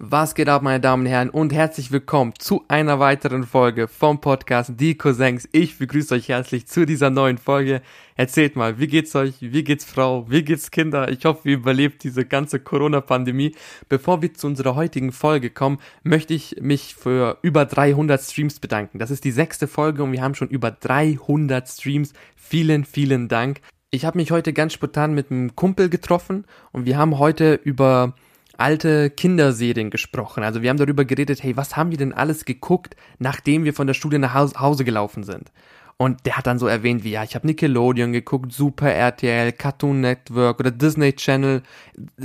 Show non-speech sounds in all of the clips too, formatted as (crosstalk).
Was geht ab, meine Damen und Herren, und herzlich willkommen zu einer weiteren Folge vom Podcast Die Cousins. Ich begrüße euch herzlich zu dieser neuen Folge. Erzählt mal, wie geht's euch? Wie geht's Frau? Wie geht's Kinder? Ich hoffe, ihr überlebt diese ganze Corona-Pandemie. Bevor wir zu unserer heutigen Folge kommen, möchte ich mich für über 300 Streams bedanken. Das ist die sechste Folge und wir haben schon über 300 Streams. Vielen, vielen Dank. Ich habe mich heute ganz spontan mit einem Kumpel getroffen und wir haben heute über alte Kinderserien gesprochen. Also wir haben darüber geredet, hey, was haben wir denn alles geguckt, nachdem wir von der Studie nach Hause gelaufen sind? Und der hat dann so erwähnt, wie ja, ich habe Nickelodeon geguckt, Super RTL, Cartoon Network oder Disney Channel.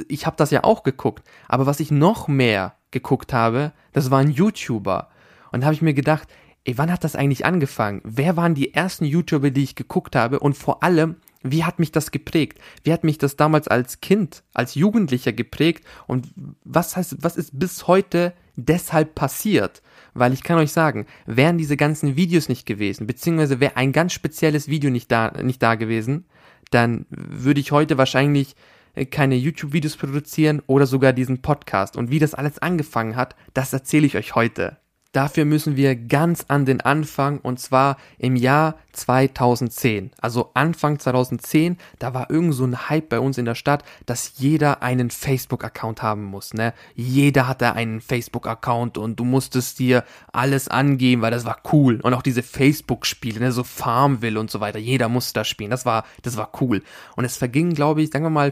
Ich habe das ja auch geguckt. Aber was ich noch mehr geguckt habe, das waren YouTuber. Und da habe ich mir gedacht, ey, wann hat das eigentlich angefangen? Wer waren die ersten YouTuber, die ich geguckt habe? Und vor allem, wie hat mich das geprägt? Wie hat mich das damals als Kind, als Jugendlicher geprägt? Und was heißt, was ist bis heute deshalb passiert? Weil ich kann euch sagen, wären diese ganzen Videos nicht gewesen, beziehungsweise wäre ein ganz spezielles Video nicht da, nicht da gewesen, dann würde ich heute wahrscheinlich äh, keine YouTube-Videos produzieren oder sogar diesen Podcast. Und wie das alles angefangen hat, das erzähle ich euch heute. Dafür müssen wir ganz an den Anfang und zwar im Jahr 2010. Also Anfang 2010, da war irgend so ein Hype bei uns in der Stadt, dass jeder einen Facebook-Account haben muss. Ne? Jeder hatte einen Facebook-Account und du musstest dir alles angeben, weil das war cool. Und auch diese Facebook-Spiele, ne? so Farmville und so weiter. Jeder musste da spielen. Das war, das war cool. Und es vergingen, glaube ich, sagen wir mal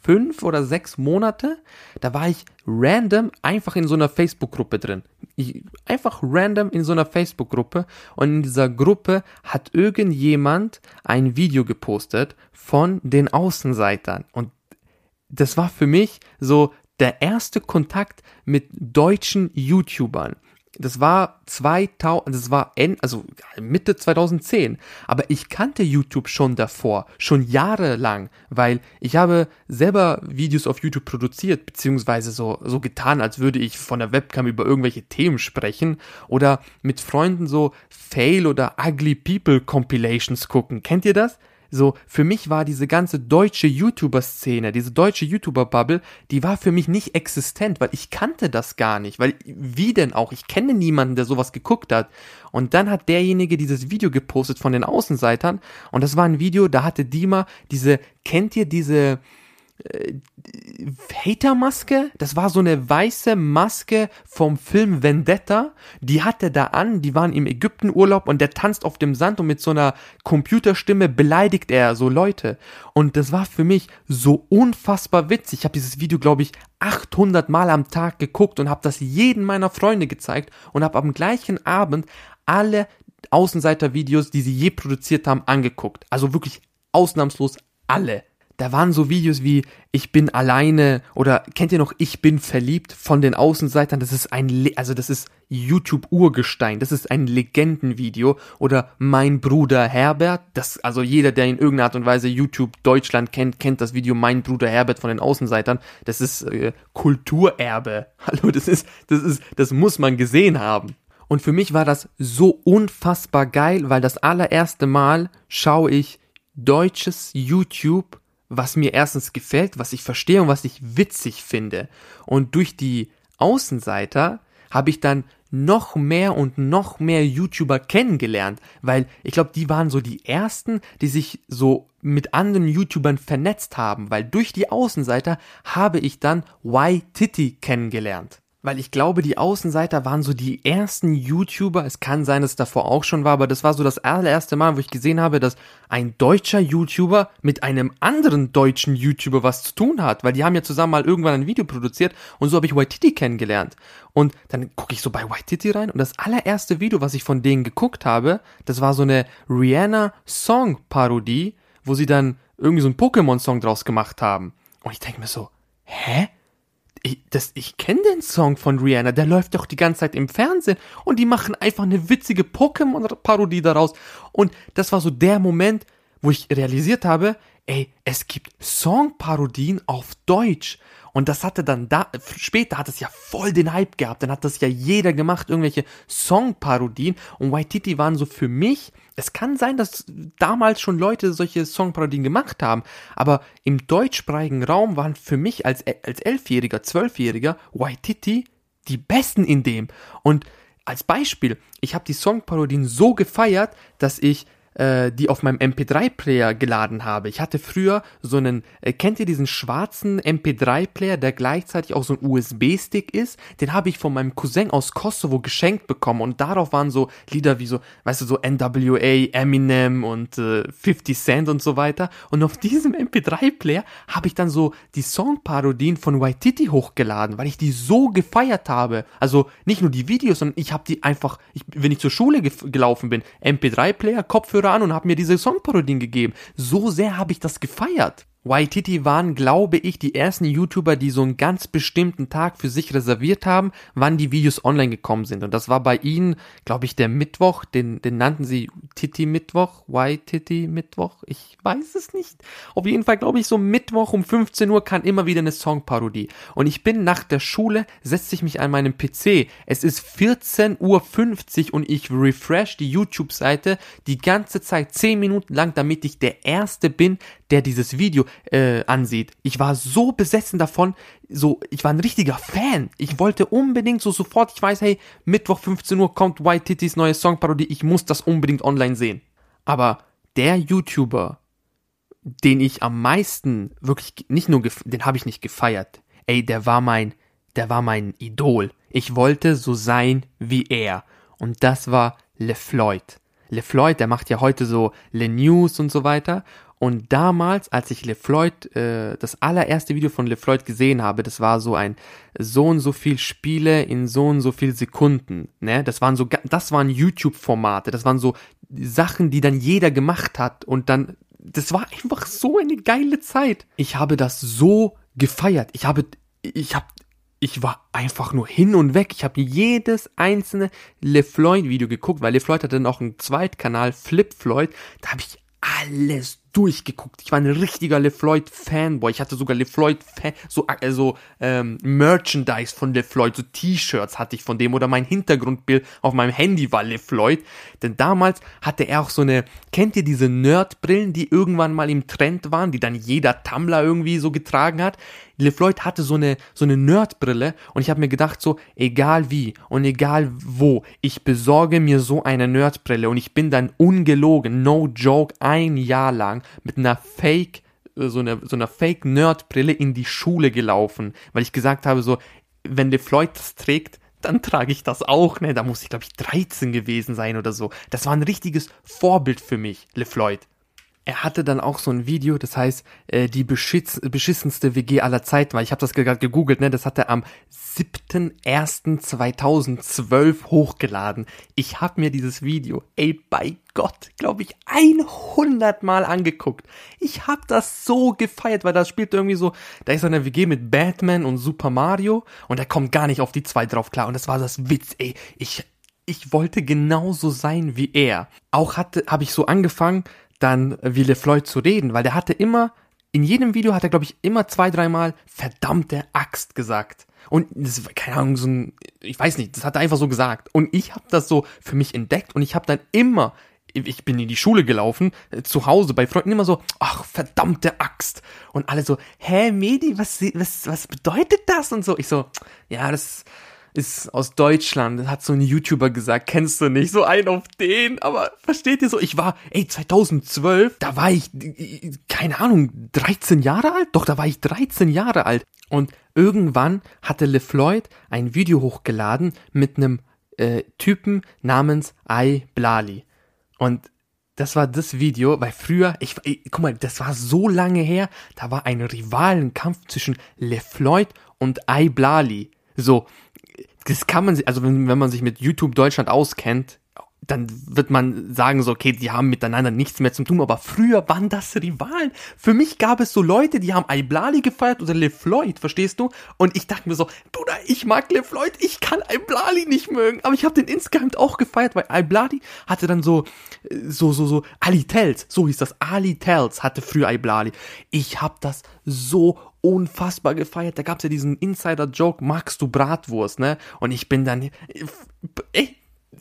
fünf oder sechs Monate, da war ich random einfach in so einer Facebook-Gruppe drin. Ich, einfach random in so einer Facebook-Gruppe und in dieser Gruppe hat irgendjemand ein Video gepostet von den Außenseitern und das war für mich so der erste Kontakt mit deutschen YouTubern das war 2000, das war End, also Mitte 2010. Aber ich kannte YouTube schon davor, schon jahrelang, weil ich habe selber Videos auf YouTube produziert, beziehungsweise so, so getan, als würde ich von der Webcam über irgendwelche Themen sprechen oder mit Freunden so Fail oder Ugly People Compilations gucken. Kennt ihr das? So, für mich war diese ganze deutsche YouTuber-Szene, diese deutsche YouTuber-Bubble, die war für mich nicht existent, weil ich kannte das gar nicht, weil, wie denn auch, ich kenne niemanden, der sowas geguckt hat. Und dann hat derjenige dieses Video gepostet von den Außenseitern. Und das war ein Video, da hatte Dima diese, kennt ihr diese, äh, Hatermaske, das war so eine weiße Maske vom Film Vendetta, die hat er da an, die waren im Ägyptenurlaub und der tanzt auf dem Sand und mit so einer Computerstimme beleidigt er so Leute. Und das war für mich so unfassbar witzig. Ich habe dieses Video, glaube ich, 800 Mal am Tag geguckt und habe das jeden meiner Freunde gezeigt und habe am gleichen Abend alle Außenseiter-Videos, die sie je produziert haben, angeguckt. Also wirklich ausnahmslos alle da waren so Videos wie Ich bin alleine oder kennt ihr noch Ich bin verliebt von den Außenseitern? Das ist ein, Le also das ist YouTube-Urgestein. Das ist ein Legendenvideo. Oder Mein Bruder Herbert. Das, also jeder, der in irgendeiner Art und Weise YouTube Deutschland kennt, kennt das Video Mein Bruder Herbert von den Außenseitern. Das ist äh, Kulturerbe. (laughs) Hallo, das ist, das ist, das muss man gesehen haben. Und für mich war das so unfassbar geil, weil das allererste Mal schaue ich deutsches YouTube was mir erstens gefällt, was ich verstehe und was ich witzig finde. Und durch die Außenseiter habe ich dann noch mehr und noch mehr YouTuber kennengelernt, weil ich glaube, die waren so die ersten, die sich so mit anderen YouTubern vernetzt haben, weil durch die Außenseiter habe ich dann Y-Titty kennengelernt weil ich glaube, die Außenseiter waren so die ersten YouTuber. Es kann sein, dass es davor auch schon war, aber das war so das allererste Mal, wo ich gesehen habe, dass ein deutscher YouTuber mit einem anderen deutschen YouTuber was zu tun hat, weil die haben ja zusammen mal irgendwann ein Video produziert und so habe ich Waititi kennengelernt. Und dann gucke ich so bei Waititi rein und das allererste Video, was ich von denen geguckt habe, das war so eine Rihanna Song Parodie, wo sie dann irgendwie so einen Pokémon Song draus gemacht haben. Und ich denke mir so, hä? Ich, das, ich kenne den Song von Rihanna, der läuft doch die ganze Zeit im Fernsehen und die machen einfach eine witzige Pokémon-Parodie daraus. Und das war so der Moment, wo ich realisiert habe, ey, es gibt Songparodien auf Deutsch. Und das hatte dann da, später hat es ja voll den Hype gehabt. Dann hat das ja jeder gemacht, irgendwelche Songparodien. Und Waititi waren so für mich, es kann sein, dass damals schon Leute solche Songparodien gemacht haben. Aber im deutschsprachigen Raum waren für mich als, als Elfjähriger, Zwölfjähriger Waititi die Besten in dem. Und als Beispiel, ich habe die Songparodien so gefeiert, dass ich äh, die auf meinem MP3-Player geladen habe. Ich hatte früher so einen, äh, kennt ihr diesen schwarzen MP3-Player, der gleichzeitig auch so ein USB-Stick ist? Den habe ich von meinem Cousin aus Kosovo geschenkt bekommen und darauf waren so Lieder wie so, weißt du, so NWA, Eminem und äh, 50 Cent und so weiter. Und auf diesem MP3-Player habe ich dann so die Songparodien von Waititi hochgeladen, weil ich die so gefeiert habe. Also nicht nur die Videos, sondern ich habe die einfach, ich, wenn ich zur Schule gelaufen bin, MP3-Player, Kopfhörer an und habe mir diese Songparodien gegeben. So sehr habe ich das gefeiert. Waititi waren, glaube ich, die ersten YouTuber, die so einen ganz bestimmten Tag für sich reserviert haben, wann die Videos online gekommen sind. Und das war bei ihnen, glaube ich, der Mittwoch, den, den nannten sie Titi Mittwoch, Waititi Mittwoch, ich weiß es nicht. Auf jeden Fall, glaube ich, so Mittwoch um 15 Uhr kann immer wieder eine Songparodie. Und ich bin nach der Schule, setze ich mich an meinem PC. Es ist 14.50 Uhr und ich refresh die YouTube-Seite die ganze Zeit 10 Minuten lang, damit ich der Erste bin, der dieses Video äh, ansieht. Ich war so besessen davon, so, ich war ein richtiger Fan. Ich wollte unbedingt so sofort, ich weiß, hey, Mittwoch 15 Uhr kommt White Titties neue Songparodie, ich muss das unbedingt online sehen. Aber der YouTuber, den ich am meisten wirklich nicht nur, den habe ich nicht gefeiert. Ey, der war mein, der war mein Idol. Ich wollte so sein wie er. Und das war LeFloid. LeFloid, der macht ja heute so Le News und so weiter. Und damals, als ich LeFloid, äh, das allererste Video von LeFloid gesehen habe, das war so ein so und so viel Spiele in so und so viel Sekunden, ne? Das waren so, das waren YouTube-Formate, das waren so Sachen, die dann jeder gemacht hat und dann, das war einfach so eine geile Zeit. Ich habe das so gefeiert. Ich habe, ich habe ich war einfach nur hin und weg. Ich habe jedes einzelne LeFloid-Video geguckt, weil LeFloid hatte noch einen Zweitkanal, FlipFloyd. Da habe ich alles durchgeguckt. Ich war ein richtiger LeFloid-Fanboy. Ich hatte sogar LeFloid, so also ähm, Merchandise von LeFloid, so T-Shirts hatte ich von dem oder mein Hintergrundbild auf meinem Handy war LeFloid. Denn damals hatte er auch so eine, kennt ihr diese Nerdbrillen, die irgendwann mal im Trend waren, die dann jeder Tumblr irgendwie so getragen hat? LeFloid hatte so eine, so eine Nerdbrille und ich habe mir gedacht so, egal wie und egal wo, ich besorge mir so eine Nerdbrille und ich bin dann ungelogen, no joke, ein Jahr lang mit einer Fake äh, so einer so einer Fake Nerdbrille in die Schule gelaufen, weil ich gesagt habe so, wenn LeFloid das trägt, dann trage ich das auch, ne? Da muss ich glaube ich 13 gewesen sein oder so. Das war ein richtiges Vorbild für mich, LeFloid er hatte dann auch so ein Video, das heißt, äh, die beschiss beschissenste WG aller Zeiten, weil ich habe das gerade gegoogelt, ne, das hat er am 7.1.2012 hochgeladen. Ich habe mir dieses Video, ey, bei Gott, glaube ich, 100 Mal angeguckt. Ich habe das so gefeiert, weil das spielt irgendwie so, da ist eine WG mit Batman und Super Mario und er kommt gar nicht auf die zwei drauf klar und das war das Witz, ey, ich ich wollte genauso sein wie er. Auch hatte, habe ich so angefangen, dann wie LeFloid zu reden, weil der hatte immer, in jedem Video hat er, glaube ich, immer zwei, dreimal verdammte Axt gesagt. Und das war, keine Ahnung, so ein, ich weiß nicht, das hat er einfach so gesagt. Und ich habe das so für mich entdeckt und ich habe dann immer, ich bin in die Schule gelaufen, äh, zu Hause bei Freunden immer so, ach, verdammte Axt. Und alle so, hä, Medi, was, was, was bedeutet das? Und so, ich so, ja, das, ist aus Deutschland, hat so ein YouTuber gesagt, kennst du nicht, so ein auf den, aber versteht ihr so, ich war, ey, 2012, da war ich, keine Ahnung, 13 Jahre alt? Doch, da war ich 13 Jahre alt. Und irgendwann hatte LeFloid ein Video hochgeladen mit einem äh, Typen namens I Blali. Und das war das Video, weil früher, ich, ich, guck mal, das war so lange her, da war ein Rivalenkampf zwischen LeFloid und I Blali. So, das kann man, also wenn, wenn man sich mit YouTube Deutschland auskennt, dann wird man sagen so, okay, die haben miteinander nichts mehr zu tun, aber früher waren das Rivalen. Für mich gab es so Leute, die haben Iblali gefeiert oder LeFloid, verstehst du? Und ich dachte mir so, Bruder, ich mag LeFloid, ich kann Iblali nicht mögen, aber ich habe den insgeheim auch gefeiert, weil Iblali hatte dann so, so, so, so, Ali Tells, so hieß das, Ali Tells hatte früher Iblali. Ich habe das so unfassbar gefeiert. Da gab's ja diesen Insider-Joke, magst du Bratwurst, ne? Und ich bin dann, ey,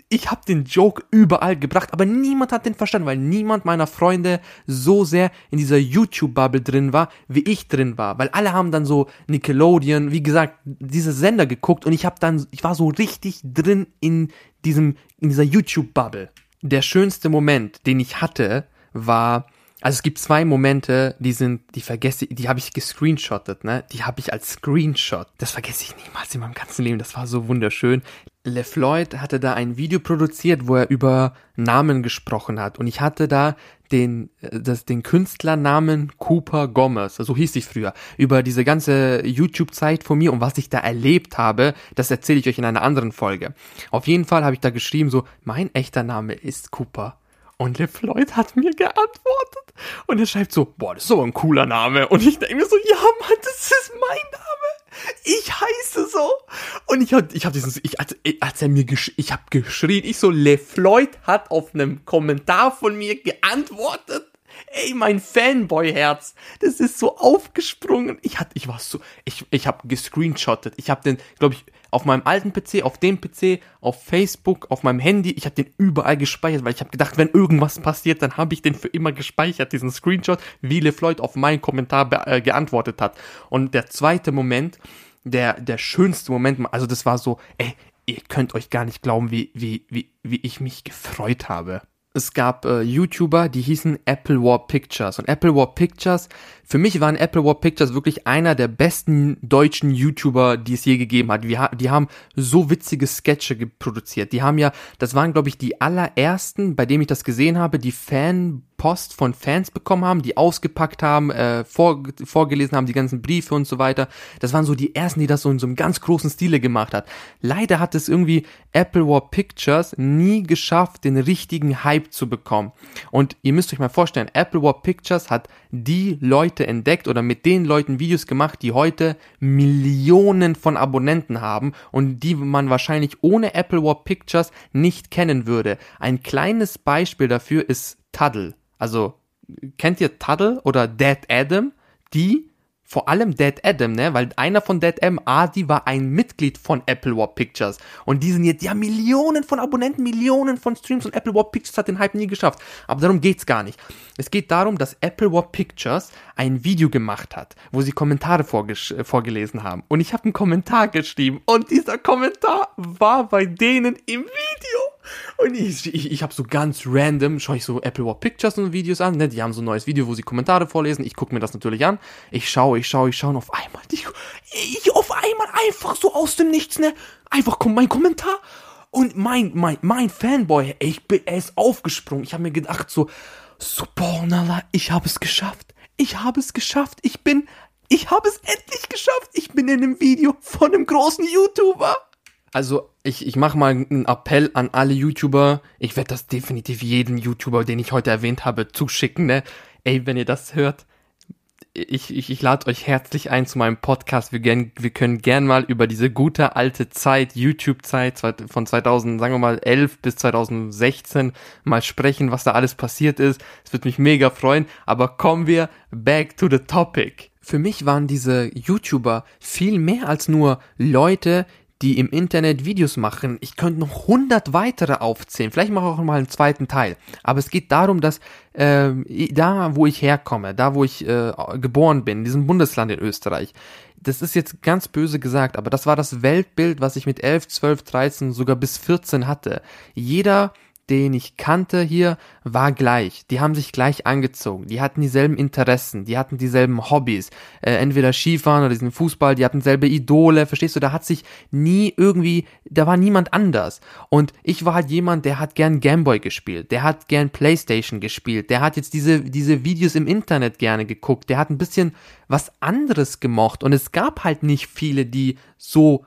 ich habe den Joke überall gebracht, aber niemand hat den verstanden, weil niemand meiner Freunde so sehr in dieser YouTube-Bubble drin war, wie ich drin war. Weil alle haben dann so Nickelodeon, wie gesagt, diese Sender geguckt und ich habe dann, ich war so richtig drin in diesem, in dieser YouTube-Bubble. Der schönste Moment, den ich hatte, war, also es gibt zwei Momente, die sind, die vergesse ich, die habe ich gescreenshottet, ne? Die habe ich als Screenshot. Das vergesse ich niemals in meinem ganzen Leben. Das war so wunderschön. LeFloid hatte da ein Video produziert, wo er über Namen gesprochen hat. Und ich hatte da den, das, den Künstlernamen Cooper Gomez, so hieß ich früher, über diese ganze YouTube-Zeit von mir und was ich da erlebt habe, das erzähle ich euch in einer anderen Folge. Auf jeden Fall habe ich da geschrieben, so, mein echter Name ist Cooper. Und LeFloid hat mir geantwortet. Und er schreibt so, boah, das ist aber ein cooler Name. Und ich denke mir so, ja, Mann, das ist mein Name. Ich heiße so. Und ich hab, ich hab diesen, ich, als, als er mir, gesch ich hab geschrien, ich so, LeFloid hat auf einem Kommentar von mir geantwortet. Ey, mein Fanboy-Herz, das ist so aufgesprungen. Ich hatte, ich war so, ich, ich habe gescreenshottet. Ich habe den, glaube ich, auf meinem alten PC, auf dem PC, auf Facebook, auf meinem Handy. Ich habe den überall gespeichert, weil ich habe gedacht, wenn irgendwas passiert, dann habe ich den für immer gespeichert, diesen Screenshot, wie LeFloid auf meinen Kommentar äh, geantwortet hat. Und der zweite Moment, der, der schönste Moment, also das war so, ey, ihr könnt euch gar nicht glauben, wie, wie, wie, wie ich mich gefreut habe es gab äh, YouTuber, die hießen Apple War Pictures. Und Apple War Pictures, für mich waren Apple War Pictures wirklich einer der besten deutschen YouTuber, die es je gegeben hat. Wir, die haben so witzige Sketche produziert. Die haben ja, das waren glaube ich die allerersten, bei dem ich das gesehen habe, die Fan Post von Fans bekommen haben, die ausgepackt haben, äh, vor, vorgelesen haben, die ganzen Briefe und so weiter. Das waren so die ersten, die das so in so einem ganz großen Stile gemacht hat. Leider hat es irgendwie Apple War Pictures nie geschafft, den richtigen Hype zu bekommen. Und ihr müsst euch mal vorstellen, Apple War Pictures hat die Leute entdeckt oder mit den Leuten Videos gemacht, die heute Millionen von Abonnenten haben und die man wahrscheinlich ohne Apple War Pictures nicht kennen würde. Ein kleines Beispiel dafür ist Tuddle. Also, kennt ihr Tuddle oder Dead Adam? Die vor allem Dead Adam, ne? Weil einer von Dead Adam, Adi, war ein Mitglied von Apple War Pictures. Und die sind jetzt, ja, Millionen von Abonnenten, Millionen von Streams und Apple War Pictures hat den Hype nie geschafft. Aber darum geht's gar nicht. Es geht darum, dass Apple War Pictures ein Video gemacht hat, wo sie Kommentare vorgelesen haben. Und ich habe einen Kommentar geschrieben und dieser Kommentar war bei denen im Video. Und ich, ich, ich habe so ganz random, schaue ich so Apple War Pictures und Videos an, ne? Die haben so ein neues Video, wo sie Kommentare vorlesen. Ich gucke mir das natürlich an. Ich schaue, ich schaue, ich schaue und auf einmal, ich, ich auf einmal einfach so aus dem Nichts, ne? Einfach kommt mein Kommentar. Und mein, mein, mein Fanboy, ich bin, er ist aufgesprungen. Ich habe mir gedacht so, Subhanallah, ich habe es geschafft. Ich habe es geschafft. Ich bin, ich habe es endlich geschafft. Ich bin in einem Video von einem großen YouTuber. Also ich, ich mache mal einen Appell an alle YouTuber. Ich werde das definitiv jeden YouTuber, den ich heute erwähnt habe, zuschicken. Ne? Ey, wenn ihr das hört, ich, ich, ich lade euch herzlich ein zu meinem Podcast. Wir, gern, wir können gern mal über diese gute alte Zeit, YouTube-Zeit von 2000, sagen wir mal 11 bis 2016 mal sprechen, was da alles passiert ist. Es wird mich mega freuen. Aber kommen wir back to the topic. Für mich waren diese YouTuber viel mehr als nur Leute, die im Internet Videos machen. Ich könnte noch hundert weitere aufzählen. Vielleicht mache ich auch mal einen zweiten Teil. Aber es geht darum, dass äh, da, wo ich herkomme, da, wo ich äh, geboren bin, in diesem Bundesland in Österreich, das ist jetzt ganz böse gesagt, aber das war das Weltbild, was ich mit 11, 12, 13, sogar bis 14 hatte. Jeder den ich kannte hier, war gleich. Die haben sich gleich angezogen. Die hatten dieselben Interessen. Die hatten dieselben Hobbys. Äh, entweder Skifahren oder diesen Fußball. Die hatten selbe Idole. Verstehst du? Da hat sich nie irgendwie, da war niemand anders. Und ich war halt jemand, der hat gern Gameboy gespielt. Der hat gern Playstation gespielt. Der hat jetzt diese, diese Videos im Internet gerne geguckt. Der hat ein bisschen was anderes gemocht. Und es gab halt nicht viele, die so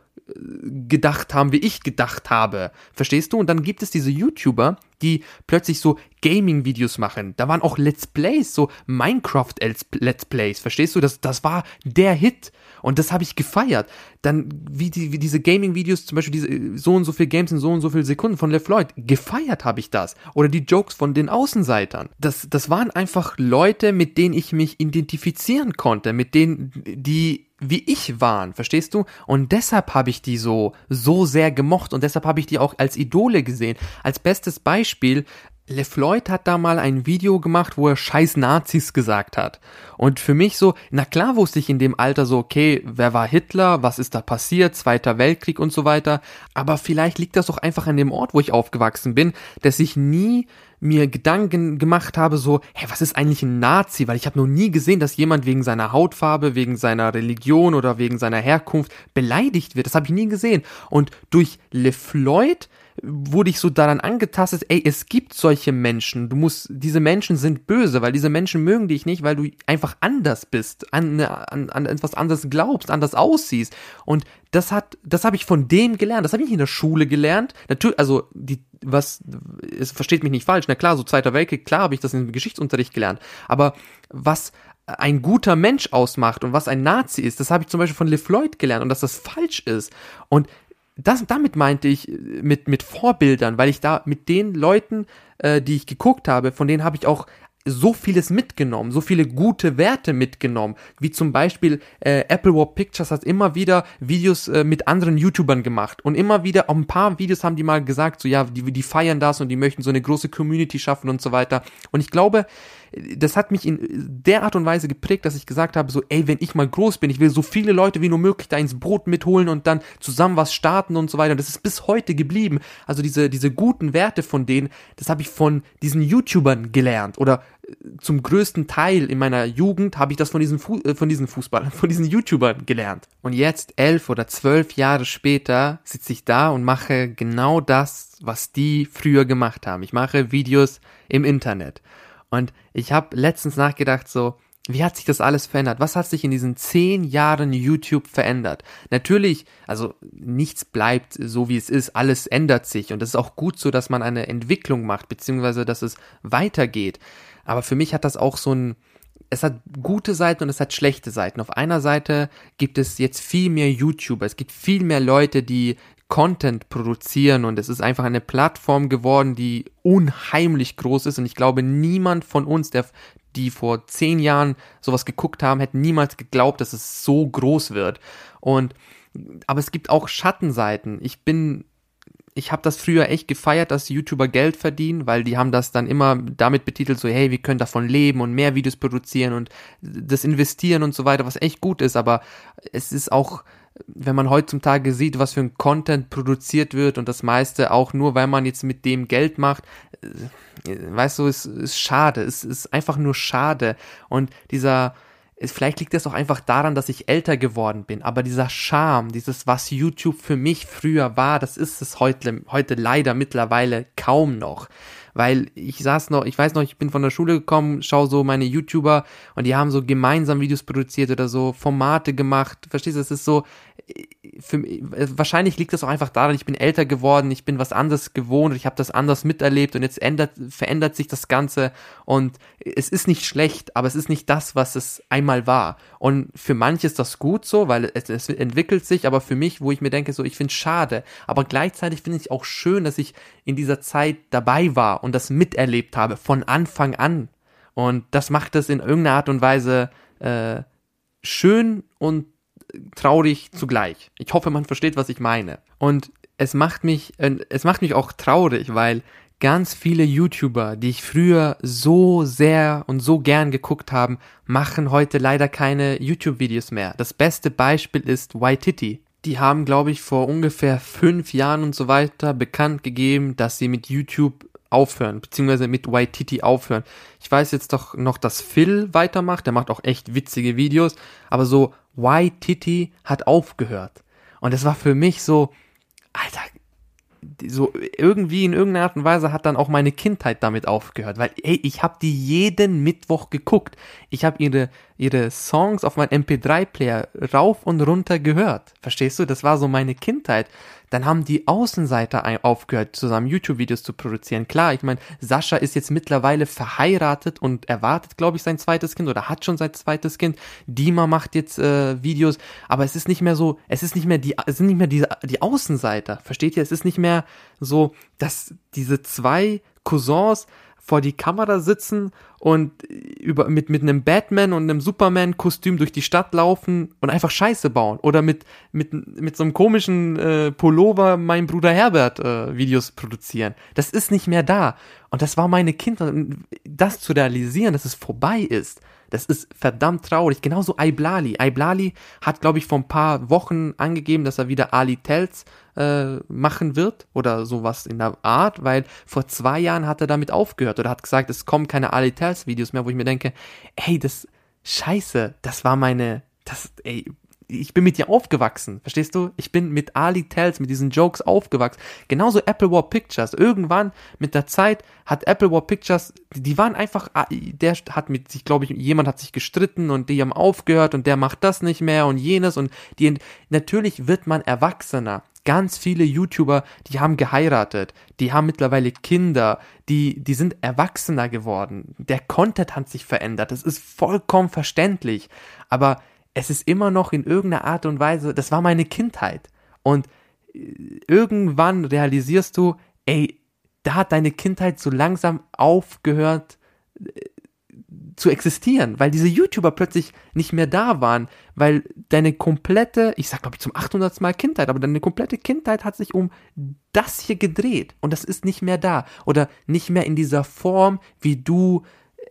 gedacht haben, wie ich gedacht habe. Verstehst du? Und dann gibt es diese YouTuber, die plötzlich so Gaming-Videos machen. Da waren auch Let's Plays, so Minecraft-Let's Plays. Verstehst du? Das, das war der Hit. Und das habe ich gefeiert. Dann, wie, die, wie diese Gaming-Videos, zum Beispiel diese so und so viel Games in so und so viel Sekunden von LeFloid. Gefeiert habe ich das. Oder die Jokes von den Außenseitern. Das, das waren einfach Leute, mit denen ich mich identifizieren konnte, mit denen, die wie ich waren, verstehst du? Und deshalb habe ich die so, so sehr gemocht und deshalb habe ich die auch als Idole gesehen. Als bestes Beispiel, LeFloid hat da mal ein Video gemacht, wo er scheiß Nazis gesagt hat. Und für mich so, na klar wusste ich in dem Alter so, okay, wer war Hitler, was ist da passiert, Zweiter Weltkrieg und so weiter. Aber vielleicht liegt das doch einfach an dem Ort, wo ich aufgewachsen bin, dass ich nie mir Gedanken gemacht habe, so, hey, was ist eigentlich ein Nazi? Weil ich habe noch nie gesehen, dass jemand wegen seiner Hautfarbe, wegen seiner Religion oder wegen seiner Herkunft beleidigt wird. Das habe ich nie gesehen. Und durch LeFloid wurde ich so daran angetastet, ey, es gibt solche Menschen. Du musst, diese Menschen sind böse, weil diese Menschen mögen dich nicht, weil du einfach anders bist, an, ne, an, an etwas anderes glaubst, anders aussiehst. Und das hat, das habe ich von dem gelernt. Das habe ich in der Schule gelernt. Natürlich, also die, was, es versteht mich nicht falsch. Na klar, so Zweiter Weltkrieg, klar habe ich das im Geschichtsunterricht gelernt. Aber was ein guter Mensch ausmacht und was ein Nazi ist, das habe ich zum Beispiel von LeFloid gelernt und dass das falsch ist. Und das, damit meinte ich äh, mit, mit Vorbildern, weil ich da mit den Leuten, äh, die ich geguckt habe, von denen habe ich auch so vieles mitgenommen, so viele gute Werte mitgenommen, wie zum Beispiel äh, Apple War Pictures hat immer wieder Videos äh, mit anderen YouTubern gemacht und immer wieder, auch ein paar Videos haben die mal gesagt, so ja, die, die feiern das und die möchten so eine große Community schaffen und so weiter. Und ich glaube, das hat mich in der Art und Weise geprägt, dass ich gesagt habe, so, ey, wenn ich mal groß bin, ich will so viele Leute wie nur möglich da ins Boot mitholen und dann zusammen was starten und so weiter. Und das ist bis heute geblieben. Also diese, diese guten Werte von denen, das habe ich von diesen YouTubern gelernt oder zum größten Teil in meiner Jugend habe ich das von diesen, Fu äh, von diesen Fußballern, (laughs) von diesen YouTubern gelernt. Und jetzt, elf oder zwölf Jahre später, sitze ich da und mache genau das, was die früher gemacht haben. Ich mache Videos im Internet. Und ich habe letztens nachgedacht, so, wie hat sich das alles verändert? Was hat sich in diesen zehn Jahren YouTube verändert? Natürlich, also nichts bleibt so wie es ist, alles ändert sich und es ist auch gut so, dass man eine Entwicklung macht, beziehungsweise dass es weitergeht. Aber für mich hat das auch so ein, es hat gute Seiten und es hat schlechte Seiten. Auf einer Seite gibt es jetzt viel mehr YouTuber, es gibt viel mehr Leute, die Content produzieren und es ist einfach eine Plattform geworden, die unheimlich groß ist und ich glaube, niemand von uns, der die vor zehn Jahren sowas geguckt haben, hätte niemals geglaubt, dass es so groß wird. Und aber es gibt auch Schattenseiten. Ich bin ich habe das früher echt gefeiert, dass YouTuber Geld verdienen, weil die haben das dann immer damit betitelt, so hey, wir können davon leben und mehr Videos produzieren und das investieren und so weiter, was echt gut ist, aber es ist auch wenn man heutzutage sieht, was für ein Content produziert wird und das meiste auch nur, weil man jetzt mit dem Geld macht, äh, weißt du, es ist schade, es ist einfach nur schade. Und dieser, vielleicht liegt es auch einfach daran, dass ich älter geworden bin, aber dieser Charme, dieses, was YouTube für mich früher war, das ist es heute, heute leider mittlerweile kaum noch weil ich saß noch, ich weiß noch, ich bin von der Schule gekommen, schau so meine YouTuber und die haben so gemeinsam Videos produziert oder so Formate gemacht. Verstehst du, es ist so, für, wahrscheinlich liegt das auch einfach daran, ich bin älter geworden, ich bin was anderes gewohnt, ich habe das anders miterlebt und jetzt ändert, verändert sich das Ganze und es ist nicht schlecht, aber es ist nicht das, was es einmal war. Und für manche ist das gut so, weil es, es entwickelt sich, aber für mich, wo ich mir denke, so, ich finde es schade, aber gleichzeitig finde ich auch schön, dass ich in dieser Zeit dabei war und das miterlebt habe, von Anfang an. Und das macht es in irgendeiner Art und Weise äh, schön und traurig zugleich. Ich hoffe, man versteht, was ich meine. Und es macht mich, äh, es macht mich auch traurig, weil ganz viele YouTuber, die ich früher so sehr und so gern geguckt haben, machen heute leider keine YouTube-Videos mehr. Das beste Beispiel ist Waititi. Die haben, glaube ich, vor ungefähr fünf Jahren und so weiter bekannt gegeben, dass sie mit YouTube aufhören, beziehungsweise mit Waititi aufhören. Ich weiß jetzt doch noch, dass Phil weitermacht, der macht auch echt witzige Videos, aber so Waititi hat aufgehört. Und es war für mich so, Alter, so irgendwie in irgendeiner Art und Weise hat dann auch meine Kindheit damit aufgehört, weil ey, ich habe die jeden Mittwoch geguckt. Ich habe ihre ihre Songs auf meinem MP3 Player rauf und runter gehört. Verstehst du? Das war so meine Kindheit dann haben die Außenseiter aufgehört, zusammen YouTube-Videos zu produzieren. Klar, ich meine, Sascha ist jetzt mittlerweile verheiratet und erwartet, glaube ich, sein zweites Kind oder hat schon sein zweites Kind. Dima macht jetzt äh, Videos, aber es ist nicht mehr so, es ist nicht mehr die, es sind nicht mehr die, die Außenseiter. Versteht ihr? Es ist nicht mehr so, dass diese zwei Cousins vor die Kamera sitzen und über, mit, mit einem Batman und einem Superman-Kostüm durch die Stadt laufen und einfach Scheiße bauen. Oder mit, mit, mit so einem komischen äh, Pullover mein Bruder Herbert äh, Videos produzieren. Das ist nicht mehr da. Und das war meine Kindheit. Das zu realisieren, dass es vorbei ist, das ist verdammt traurig. Genauso Iblali. Iblali hat, glaube ich, vor ein paar Wochen angegeben, dass er wieder Ali Tells äh, machen wird oder sowas in der Art, weil vor zwei Jahren hat er damit aufgehört oder hat gesagt, es kommen keine Ali Tells Videos mehr, wo ich mir denke, hey, das Scheiße, das war meine, das, ey, ich bin mit dir aufgewachsen, verstehst du? Ich bin mit Ali Tells, mit diesen Jokes aufgewachsen. Genauso Apple War Pictures. Irgendwann mit der Zeit hat Apple War Pictures, die waren einfach, ah, der hat mit sich, glaube ich, jemand hat sich gestritten und die haben aufgehört und der macht das nicht mehr und jenes und die, natürlich wird man erwachsener. Ganz viele YouTuber, die haben geheiratet, die haben mittlerweile Kinder, die, die sind erwachsener geworden. Der Content hat sich verändert. Das ist vollkommen verständlich. Aber es ist immer noch in irgendeiner Art und Weise, das war meine Kindheit. Und äh, irgendwann realisierst du, ey, da hat deine Kindheit so langsam aufgehört äh, zu existieren, weil diese YouTuber plötzlich nicht mehr da waren, weil deine komplette, ich sag glaube ich zum 800. Mal Kindheit, aber deine komplette Kindheit hat sich um das hier gedreht und das ist nicht mehr da oder nicht mehr in dieser Form, wie du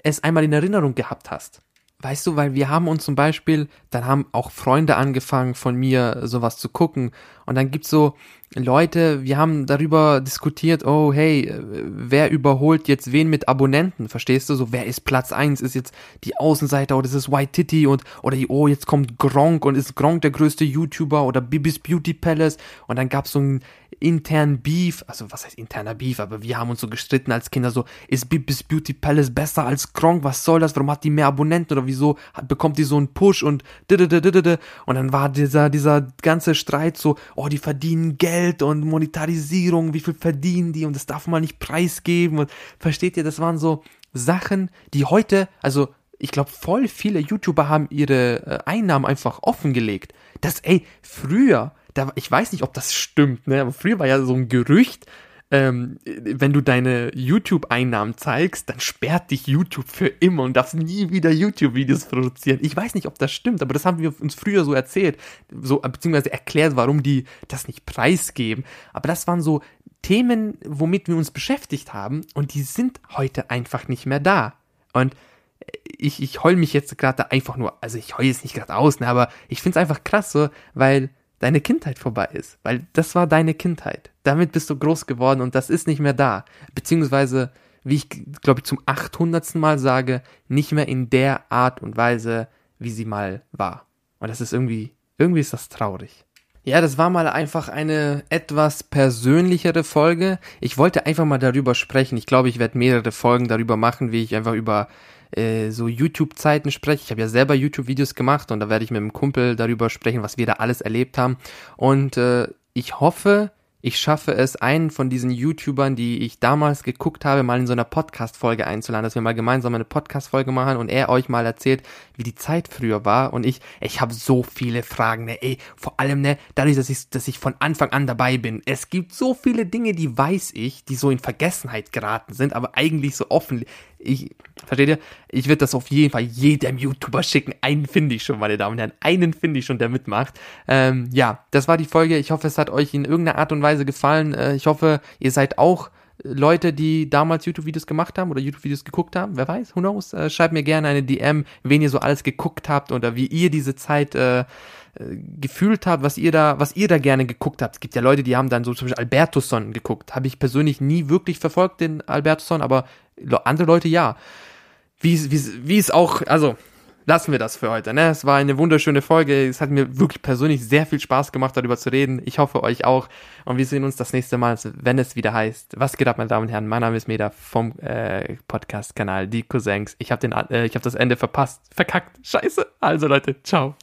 es einmal in Erinnerung gehabt hast. Weißt du, weil wir haben uns zum Beispiel, dann haben auch Freunde angefangen von mir sowas zu gucken. Und dann gibt's so Leute, wir haben darüber diskutiert, oh hey, wer überholt jetzt wen mit Abonnenten, verstehst du? So, wer ist Platz eins? Ist jetzt die Außenseiter oder ist es White Titty und oder oh, jetzt kommt Gronk und ist Gronk der größte YouTuber oder Bibis Beauty Palace und dann gab's so ein internen Beef, also was heißt interner Beef, aber wir haben uns so gestritten als Kinder so, ist Bibis Beauty Palace besser als Gronk? Was soll das? Warum hat die mehr Abonnenten oder wieso bekommt die so einen Push und und dann war dieser dieser ganze Streit so, oh, die verdienen Geld und Monetarisierung, wie viel verdienen die und das darf man nicht preisgeben und versteht ihr, das waren so Sachen, die heute, also ich glaube, voll viele YouTuber haben ihre äh, Einnahmen einfach offengelegt. Das, ey, früher, da, ich weiß nicht, ob das stimmt, ne, aber früher war ja so ein Gerücht, ähm, wenn du deine YouTube-Einnahmen zeigst, dann sperrt dich YouTube für immer und darfst nie wieder YouTube-Videos produzieren. Ich weiß nicht, ob das stimmt, aber das haben wir uns früher so erzählt, so beziehungsweise erklärt, warum die das nicht preisgeben. Aber das waren so Themen, womit wir uns beschäftigt haben und die sind heute einfach nicht mehr da. Und ich, ich heul mich jetzt gerade einfach nur, also ich heul jetzt nicht gerade aus, ne, aber ich find's einfach krass so, weil deine Kindheit vorbei ist, weil das war deine Kindheit. Damit bist du groß geworden und das ist nicht mehr da. Beziehungsweise, wie ich glaube ich zum 800. Mal sage, nicht mehr in der Art und Weise, wie sie mal war. Und das ist irgendwie, irgendwie ist das traurig. Ja, das war mal einfach eine etwas persönlichere Folge. Ich wollte einfach mal darüber sprechen. Ich glaube, ich werde mehrere Folgen darüber machen, wie ich einfach über äh, so YouTube-Zeiten spreche. Ich habe ja selber YouTube-Videos gemacht und da werde ich mit einem Kumpel darüber sprechen, was wir da alles erlebt haben. Und äh, ich hoffe, ich schaffe es, einen von diesen YouTubern, die ich damals geguckt habe, mal in so einer Podcast-Folge einzuladen, dass wir mal gemeinsam eine Podcast-Folge machen und er euch mal erzählt, wie die Zeit früher war. Und ich, ich habe so viele Fragen, ne, ey, vor allem, ne, dadurch, dass ich, dass ich von Anfang an dabei bin. Es gibt so viele Dinge, die weiß ich, die so in Vergessenheit geraten sind, aber eigentlich so offen. Ich, versteht ihr? Ich würde das auf jeden Fall jedem YouTuber schicken. Einen finde ich schon, meine Damen und Herren. Einen finde ich schon, der mitmacht. Ähm, ja, das war die Folge. Ich hoffe, es hat euch in irgendeiner Art und Weise gefallen. Äh, ich hoffe, ihr seid auch Leute, die damals YouTube-Videos gemacht haben oder YouTube-Videos geguckt haben, wer weiß, who knows, äh, schreibt mir gerne eine DM, wen ihr so alles geguckt habt oder wie ihr diese Zeit äh, gefühlt habt, was ihr da, was ihr da gerne geguckt habt. Es gibt ja Leute, die haben dann so zum Beispiel Albertusson geguckt. Habe ich persönlich nie wirklich verfolgt, den Albertusson, aber andere Leute ja. Wie, wie, wie es auch, also lassen wir das für heute. Ne? Es war eine wunderschöne Folge. Es hat mir wirklich persönlich sehr viel Spaß gemacht, darüber zu reden. Ich hoffe euch auch. Und wir sehen uns das nächste Mal, wenn es wieder heißt. Was geht ab, meine Damen und Herren? Mein Name ist Meda vom äh, Podcast-Kanal Die Cousins. Ich habe äh, hab das Ende verpasst. Verkackt. Scheiße. Also Leute, ciao.